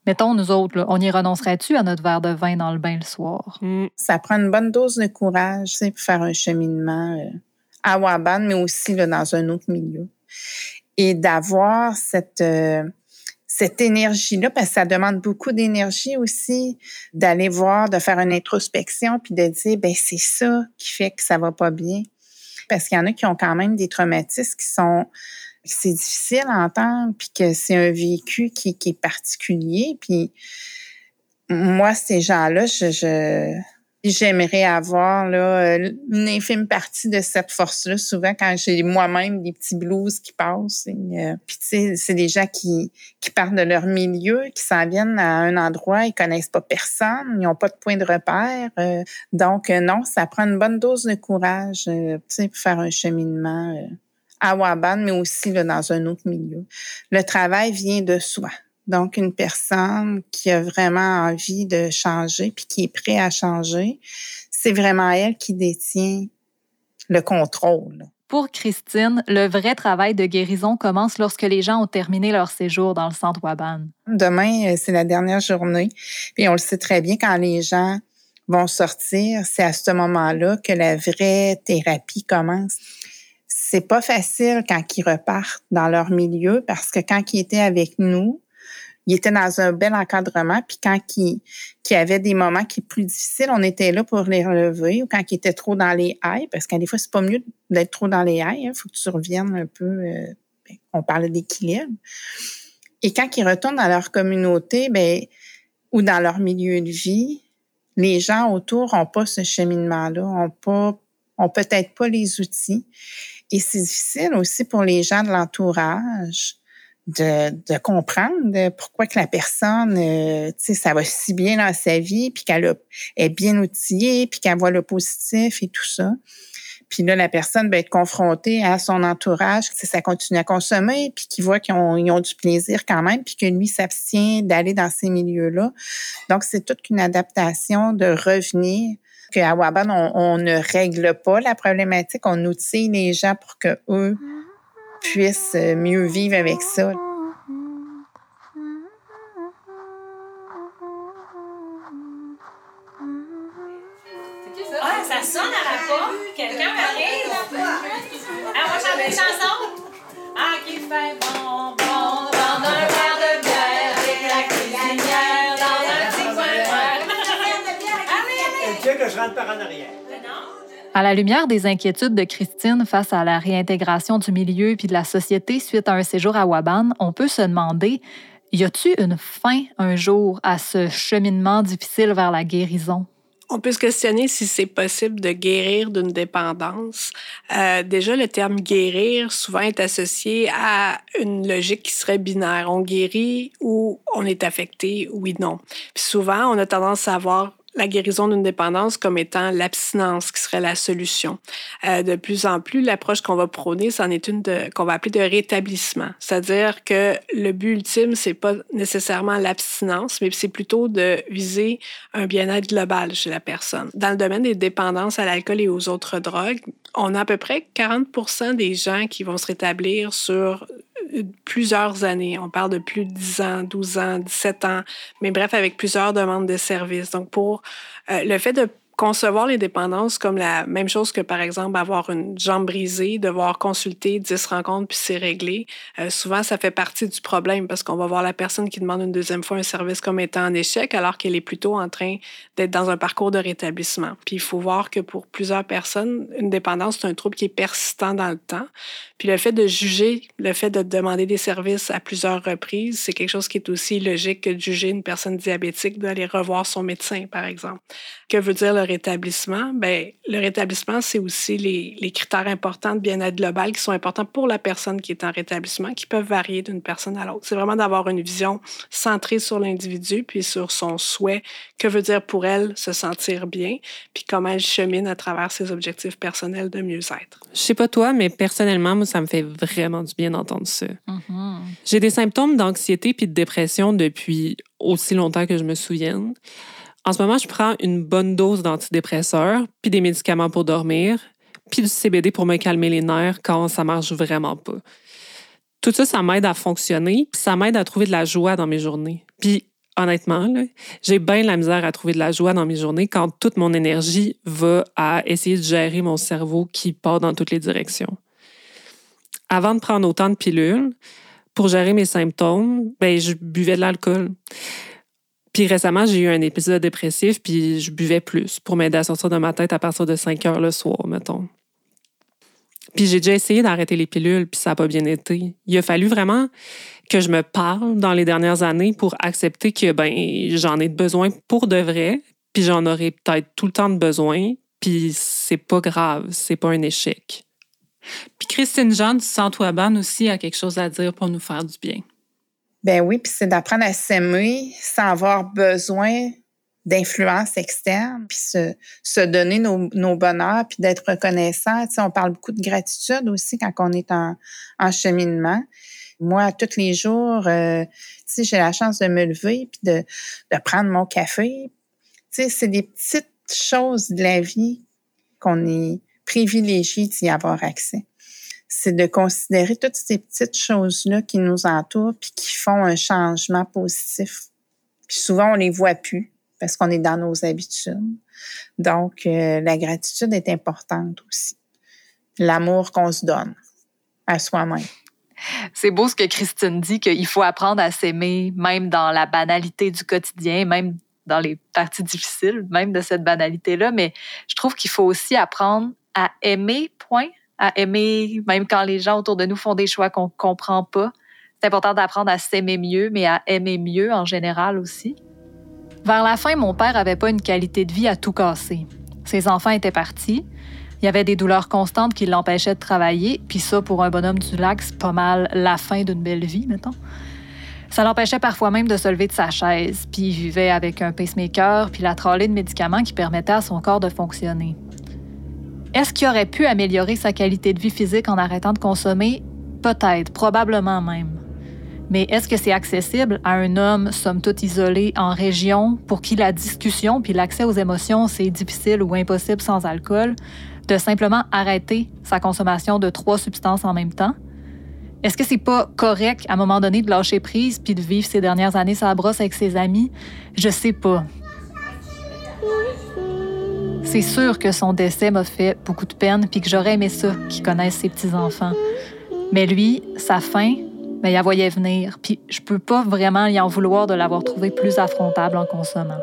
Mettons, nous autres, on y renoncerait-tu à notre verre de vin dans le bain le soir? Ça prend une bonne dose de courage pour faire un cheminement euh, à Waban, mais aussi dans un autre milieu. Et d'avoir cette, euh, cette énergie-là, parce que ça demande beaucoup d'énergie aussi, d'aller voir, de faire une introspection, puis de dire, ben c'est ça qui fait que ça va pas bien. Parce qu'il y en a qui ont quand même des traumatismes qui sont c'est difficile à entendre, puis que c'est un vécu qui, qui, est particulier. Puis moi, ces gens-là, je, j'aimerais avoir là, une infime partie de cette force-là. Souvent, quand j'ai moi-même des petits blues qui passent, euh, puis tu sais, c'est des gens qui, qui partent de leur milieu, qui s'en viennent à un endroit, ils connaissent pas personne, ils n'ont pas de point de repère. Euh, donc euh, non, ça prend une bonne dose de courage, tu sais, pour faire un cheminement à Waban, mais aussi là, dans un autre milieu. Le travail vient de soi. Donc, une personne qui a vraiment envie de changer, puis qui est prêt à changer, c'est vraiment elle qui détient le contrôle. Pour Christine, le vrai travail de guérison commence lorsque les gens ont terminé leur séjour dans le centre Waban. Demain, euh, c'est la dernière journée. Puis on le sait très bien, quand les gens vont sortir, c'est à ce moment-là que la vraie thérapie commence c'est pas facile quand ils repartent dans leur milieu parce que quand ils étaient avec nous, ils étaient dans un bel encadrement, puis quand ils, y avait des moments qui étaient plus difficiles, on était là pour les relever, ou quand ils étaient trop dans les haies, parce qu'à des fois, c'est pas mieux d'être trop dans les haies, il hein, faut que tu reviennes un peu, euh, ben, on parlait d'équilibre. Et quand ils retournent dans leur communauté, ben, ou dans leur milieu de vie, les gens autour ont pas ce cheminement-là, ont pas, ont peut-être pas les outils. Et c'est difficile aussi pour les gens de l'entourage de, de comprendre pourquoi que la personne, euh, tu sais, ça va si bien dans sa vie, puis qu'elle est bien outillée, puis qu'elle voit le positif et tout ça. Puis là, la personne va être confrontée à son entourage, que ça continue à consommer, puis qu'il voit qu'ils ont, ont du plaisir quand même, puis que lui s'abstient d'aller dans ces milieux-là. Donc, c'est toute une adaptation de revenir qu'à Waban, on, ne règle pas la problématique, on outille les gens pour que eux puissent mieux vivre avec ça. Ah, ça sonne à la porte. Quelqu'un arrive. Ah, on va chanter une chanson? Ah, qui fait bon. Que je rentre par en arrière. À la lumière des inquiétudes de Christine face à la réintégration du milieu puis de la société suite à un séjour à Waban, on peut se demander y a-t-il une fin un jour à ce cheminement difficile vers la guérison? On peut se questionner si c'est possible de guérir d'une dépendance. Euh, déjà, le terme guérir souvent est associé à une logique qui serait binaire. On guérit ou on est affecté, oui, non. Puis souvent, on a tendance à avoir la guérison d'une dépendance comme étant l'abstinence qui serait la solution. Euh, de plus en plus, l'approche qu'on va prôner, c'en est une qu'on va appeler de rétablissement. C'est-à-dire que le but ultime, c'est pas nécessairement l'abstinence, mais c'est plutôt de viser un bien-être global chez la personne. Dans le domaine des dépendances à l'alcool et aux autres drogues, on a à peu près 40 des gens qui vont se rétablir sur plusieurs années. On parle de plus de 10 ans, 12 ans, 17 ans, mais bref, avec plusieurs demandes de services. Donc, pour euh, le fait de concevoir les dépendances comme la même chose que, par exemple, avoir une jambe brisée, devoir consulter 10 rencontres puis c'est réglé. Euh, souvent, ça fait partie du problème parce qu'on va voir la personne qui demande une deuxième fois un service comme étant en échec alors qu'elle est plutôt en train d'être dans un parcours de rétablissement. Puis il faut voir que pour plusieurs personnes, une dépendance, c'est un trouble qui est persistant dans le temps. Puis le fait de juger, le fait de demander des services à plusieurs reprises, c'est quelque chose qui est aussi logique que de juger une personne diabétique d'aller revoir son médecin, par exemple. Que veut dire le rétablissement? Bien, le rétablissement, c'est aussi les, les, critères importants de bien-être global qui sont importants pour la personne qui est en rétablissement, qui peuvent varier d'une personne à l'autre. C'est vraiment d'avoir une vision centrée sur l'individu, puis sur son souhait, que veut dire pour elle se sentir bien, puis comment elle chemine à travers ses objectifs personnels de mieux-être. Je sais pas toi, mais personnellement, moi, ça me fait vraiment du bien d'entendre ça. J'ai des symptômes d'anxiété puis de dépression depuis aussi longtemps que je me souvienne. En ce moment, je prends une bonne dose d'antidépresseurs, puis des médicaments pour dormir, puis du CBD pour me calmer les nerfs quand ça marche vraiment pas. Tout ça, ça m'aide à fonctionner, puis ça m'aide à trouver de la joie dans mes journées. Puis honnêtement, j'ai bien la misère à trouver de la joie dans mes journées quand toute mon énergie va à essayer de gérer mon cerveau qui part dans toutes les directions. Avant de prendre autant de pilules, pour gérer mes symptômes, ben, je buvais de l'alcool. Puis récemment, j'ai eu un épisode dépressif, puis je buvais plus pour m'aider à sortir de ma tête à partir de 5 heures le soir, mettons. Puis j'ai déjà essayé d'arrêter les pilules, puis ça n'a pas bien été. Il a fallu vraiment que je me parle dans les dernières années pour accepter que ben j'en ai besoin pour de vrai, puis j'en aurai peut-être tout le temps de besoin, puis c'est pas grave, c'est pas un échec. Puis Christine Jean du Waban aussi a quelque chose à dire pour nous faire du bien. Ben oui, puis c'est d'apprendre à s'aimer sans avoir besoin d'influence externe, puis se, se donner nos, nos, bonheurs, puis d'être reconnaissant. Tu sais, on parle beaucoup de gratitude aussi quand on est en, en cheminement. Moi, tous les jours, euh, j'ai la chance de me lever puis de, de prendre mon café. C'est des petites choses de la vie qu'on est privilégié d'y avoir accès c'est de considérer toutes ces petites choses-là qui nous entourent puis qui font un changement positif. Puis souvent, on les voit plus parce qu'on est dans nos habitudes. Donc, euh, la gratitude est importante aussi. L'amour qu'on se donne à soi-même. C'est beau ce que Christine dit, qu'il faut apprendre à s'aimer, même dans la banalité du quotidien, même dans les parties difficiles, même de cette banalité-là. Mais je trouve qu'il faut aussi apprendre à aimer, point, à aimer, même quand les gens autour de nous font des choix qu'on comprend pas. C'est important d'apprendre à s'aimer mieux, mais à aimer mieux en général aussi. Vers la fin, mon père avait pas une qualité de vie à tout casser. Ses enfants étaient partis. Il y avait des douleurs constantes qui l'empêchaient de travailler, puis ça, pour un bonhomme du lac, c'est pas mal la fin d'une belle vie, mettons. Ça l'empêchait parfois même de se lever de sa chaise, puis il vivait avec un pacemaker, puis la trollée de médicaments qui permettaient à son corps de fonctionner. Est-ce qu'il aurait pu améliorer sa qualité de vie physique en arrêtant de consommer? Peut-être, probablement même. Mais est-ce que c'est accessible à un homme, somme toute isolé, en région, pour qui la discussion puis l'accès aux émotions, c'est difficile ou impossible sans alcool, de simplement arrêter sa consommation de trois substances en même temps? Est-ce que c'est pas correct à un moment donné de lâcher prise puis de vivre ses dernières années sa brosse avec ses amis? Je sais pas. C'est sûr que son décès m'a fait beaucoup de peine, puis que j'aurais aimé ça, qu'il connaisse ses petits-enfants. Mais lui, sa fin, mais ben, il la voyait venir, puis je peux pas vraiment y en vouloir de l'avoir trouvé plus affrontable en consommant.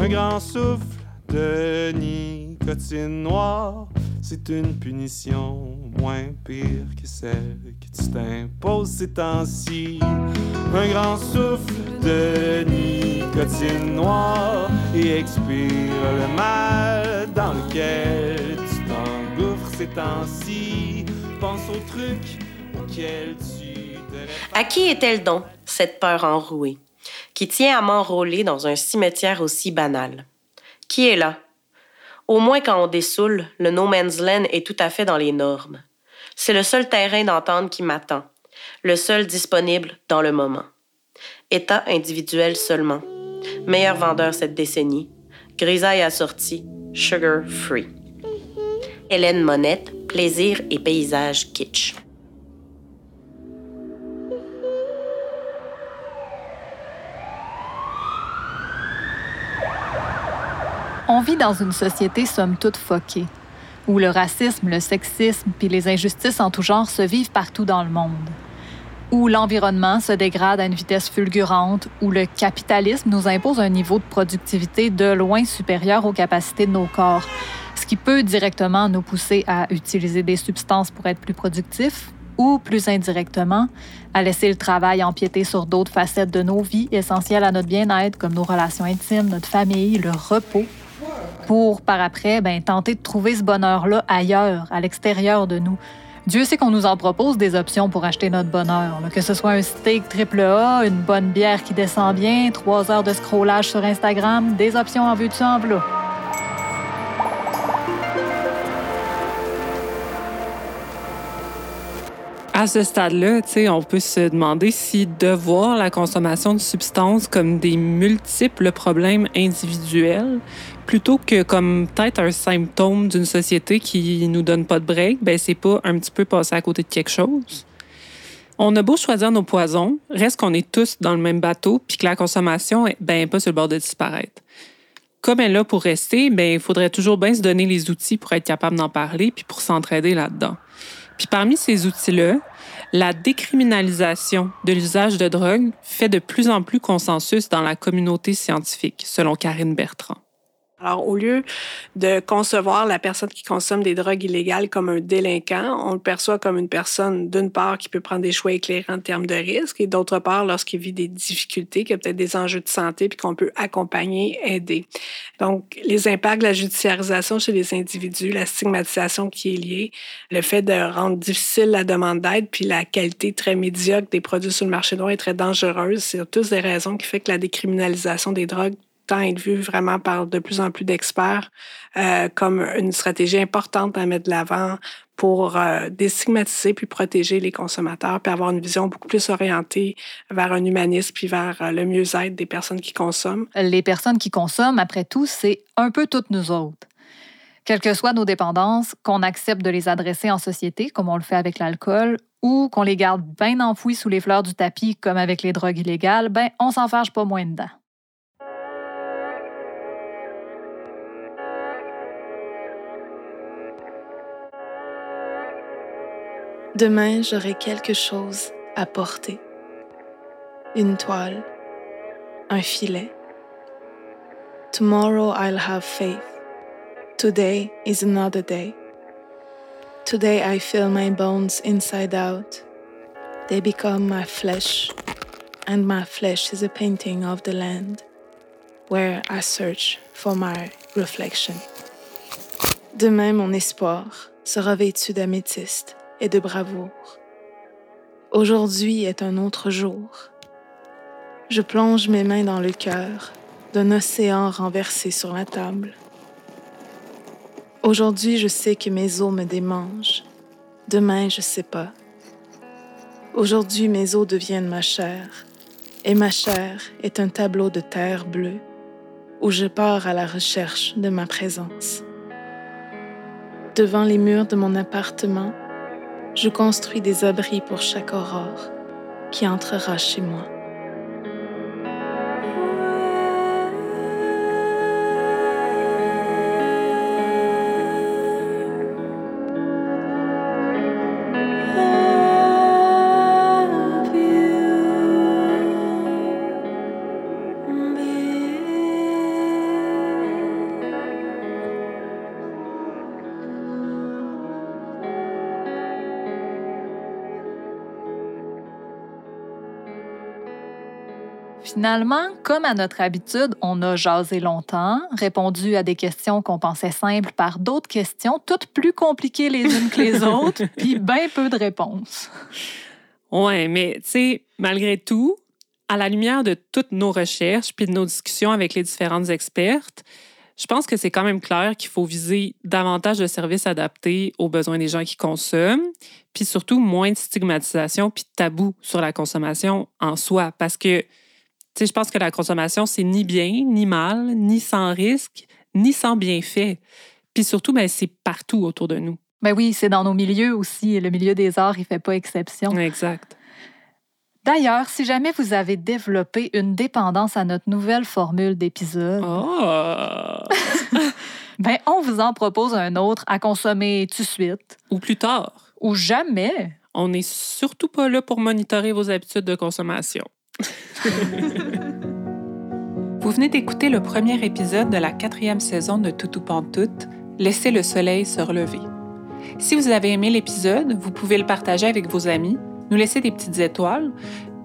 Un grand souffle de nuit nicotine noire, c'est une punition moins pire que celle que tu t'imposes ces temps-ci. Un grand souffle de nicotine noire et expire le mal dans lequel tu t'engouffres ces temps-ci. Pense au truc auquel tu À qui est-elle donc, cette peur enrouée, qui tient à m'enrôler dans un cimetière aussi banal? Qui est là? Au moins quand on dessoule, le no man's land est tout à fait dans les normes. C'est le seul terrain d'entente qui m'attend, le seul disponible dans le moment. État individuel seulement. Meilleur vendeur cette décennie. Grisaille assortie, sugar free. Hélène Monette, plaisir et paysage kitsch. On vit dans une société somme toute foquée, où le racisme, le sexisme puis les injustices en tout genre se vivent partout dans le monde, où l'environnement se dégrade à une vitesse fulgurante, où le capitalisme nous impose un niveau de productivité de loin supérieur aux capacités de nos corps, ce qui peut directement nous pousser à utiliser des substances pour être plus productifs ou plus indirectement à laisser le travail empiéter sur d'autres facettes de nos vies essentielles à notre bien-être comme nos relations intimes, notre famille, le repos pour, par après, ben, tenter de trouver ce bonheur-là ailleurs, à l'extérieur de nous. Dieu sait qu'on nous en propose des options pour acheter notre bonheur, que ce soit un steak triple A, une bonne bière qui descend bien, trois heures de scrollage sur Instagram, des options en vue de en À ce stade-là, on peut se demander si de voir la consommation de substances comme des multiples problèmes individuels plutôt que comme peut-être un symptôme d'une société qui nous donne pas de break, ben c'est pas un petit peu passer à côté de quelque chose. On a beau choisir nos poisons, reste qu'on est tous dans le même bateau, puis que la consommation est ben pas sur le bord de disparaître. Comme elle est là pour rester, ben il faudrait toujours bien se donner les outils pour être capable d'en parler puis pour s'entraider là-dedans. Puis parmi ces outils-là, la décriminalisation de l'usage de drogue fait de plus en plus consensus dans la communauté scientifique, selon Karine Bertrand. Alors, au lieu de concevoir la personne qui consomme des drogues illégales comme un délinquant, on le perçoit comme une personne, d'une part, qui peut prendre des choix éclairés en termes de risque, et d'autre part, lorsqu'il vit des difficultés, qu'il y a peut-être des enjeux de santé, puis qu'on peut accompagner, aider. Donc, les impacts de la judiciarisation chez les individus, la stigmatisation qui est liée, le fait de rendre difficile la demande d'aide, puis la qualité très médiocre des produits sur le marché noir est très dangereuse, c'est tous des raisons qui font que la décriminalisation des drogues être vu vraiment par de plus en plus d'experts euh, comme une stratégie importante à mettre de l'avant pour euh, déstigmatiser puis protéger les consommateurs, puis avoir une vision beaucoup plus orientée vers un humanisme puis vers euh, le mieux-être des personnes qui consomment. Les personnes qui consomment, après tout, c'est un peu toutes nous autres. Quelles que soient nos dépendances, qu'on accepte de les adresser en société, comme on le fait avec l'alcool, ou qu'on les garde bien enfouis sous les fleurs du tapis, comme avec les drogues illégales, ben on s'en fâche pas moins dedans. Demain, j'aurai quelque chose à porter. Une toile, un filet. Tomorrow I'll have faith. Today is another day. Today I feel my bones inside out. They become my flesh, and my flesh is a painting of the land where I search for my reflection. Demain, mon espoir sera vêtu d'améthyste et de bravoure. Aujourd'hui est un autre jour. Je plonge mes mains dans le cœur d'un océan renversé sur la table. Aujourd'hui, je sais que mes os me démangent. Demain, je sais pas. Aujourd'hui, mes os deviennent ma chair, et ma chair est un tableau de terre bleue où je pars à la recherche de ma présence. Devant les murs de mon appartement, je construis des abris pour chaque aurore qui entrera chez moi. Finalement, comme à notre habitude, on a jasé longtemps, répondu à des questions qu'on pensait simples par d'autres questions, toutes plus compliquées les unes que les autres, puis bien peu de réponses. Ouais, mais tu sais, malgré tout, à la lumière de toutes nos recherches puis de nos discussions avec les différentes expertes, je pense que c'est quand même clair qu'il faut viser davantage de services adaptés aux besoins des gens qui consomment, puis surtout moins de stigmatisation puis de tabou sur la consommation en soi. Parce que, sais, je pense que la consommation, c'est ni bien, ni mal, ni sans risque, ni sans bienfait. Puis surtout, ben, c'est partout autour de nous. Ben oui, c'est dans nos milieux aussi. Le milieu des arts, il fait pas exception. Exact. D'ailleurs, si jamais vous avez développé une dépendance à notre nouvelle formule d'épisode, Oh! ben on vous en propose un autre à consommer tout de suite. Ou plus tard. Ou jamais. On n'est surtout pas là pour monitorer vos habitudes de consommation. Vous venez d'écouter le premier épisode de la quatrième saison de Toutou Pantoute, Laissez le soleil se relever. Si vous avez aimé l'épisode, vous pouvez le partager avec vos amis, nous laisser des petites étoiles,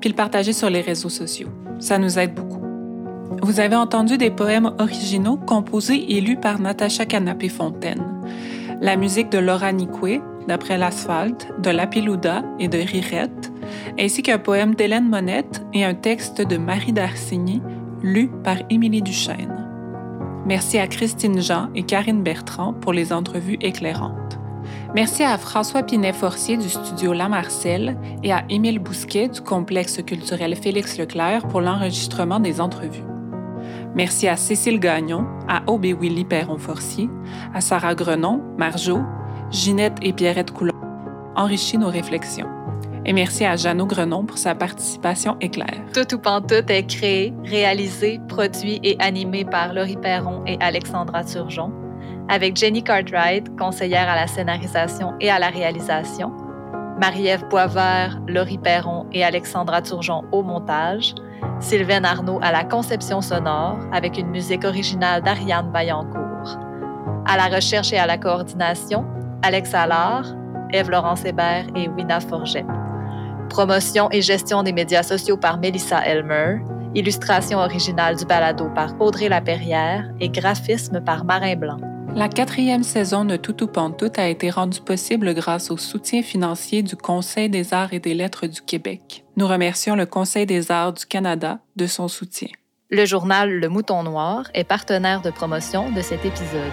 puis le partager sur les réseaux sociaux. Ça nous aide beaucoup. Vous avez entendu des poèmes originaux composés et lus par Natacha Canapé-Fontaine. La musique de Laura Nicoué, d'après l'Asphalte, de Lapilouda et de Rirette, ainsi qu'un poème d'Hélène Monette et un texte de Marie d'Arsigny, lu par Émilie Duchesne. Merci à Christine Jean et Karine Bertrand pour les entrevues éclairantes. Merci à François Pinet-Forcier du studio La Marcel et à Émile Bousquet du complexe culturel Félix Leclerc pour l'enregistrement des entrevues. Merci à Cécile Gagnon, à Aubé Willy Perron-Forcier, à Sarah Grenon, Marjo, Ginette et Pierrette Coulon, enrichi nos réflexions. Et merci à Jeannot Grenon pour sa participation éclair. Tout ou Pantoute est créé, réalisé, produit et animé par Laurie Perron et Alexandra Turgeon, avec Jenny Cartwright, conseillère à la scénarisation et à la réalisation, Marie-Ève Boisvert, Laurie Perron et Alexandra Turgeon au montage, Sylvaine Arnaud à la conception sonore avec une musique originale d'Ariane Vaillancourt. À la recherche et à la coordination, Alex Allard, Ève-Laurence Hébert et Wina Forget. Promotion et gestion des médias sociaux par Melissa Elmer. Illustration originale du balado par Audrey Laperrière et graphisme par Marin Blanc. La quatrième saison de Toutou Pantoute a été rendue possible grâce au soutien financier du Conseil des arts et des lettres du Québec. Nous remercions le Conseil des arts du Canada de son soutien. Le journal Le Mouton Noir est partenaire de promotion de cet épisode.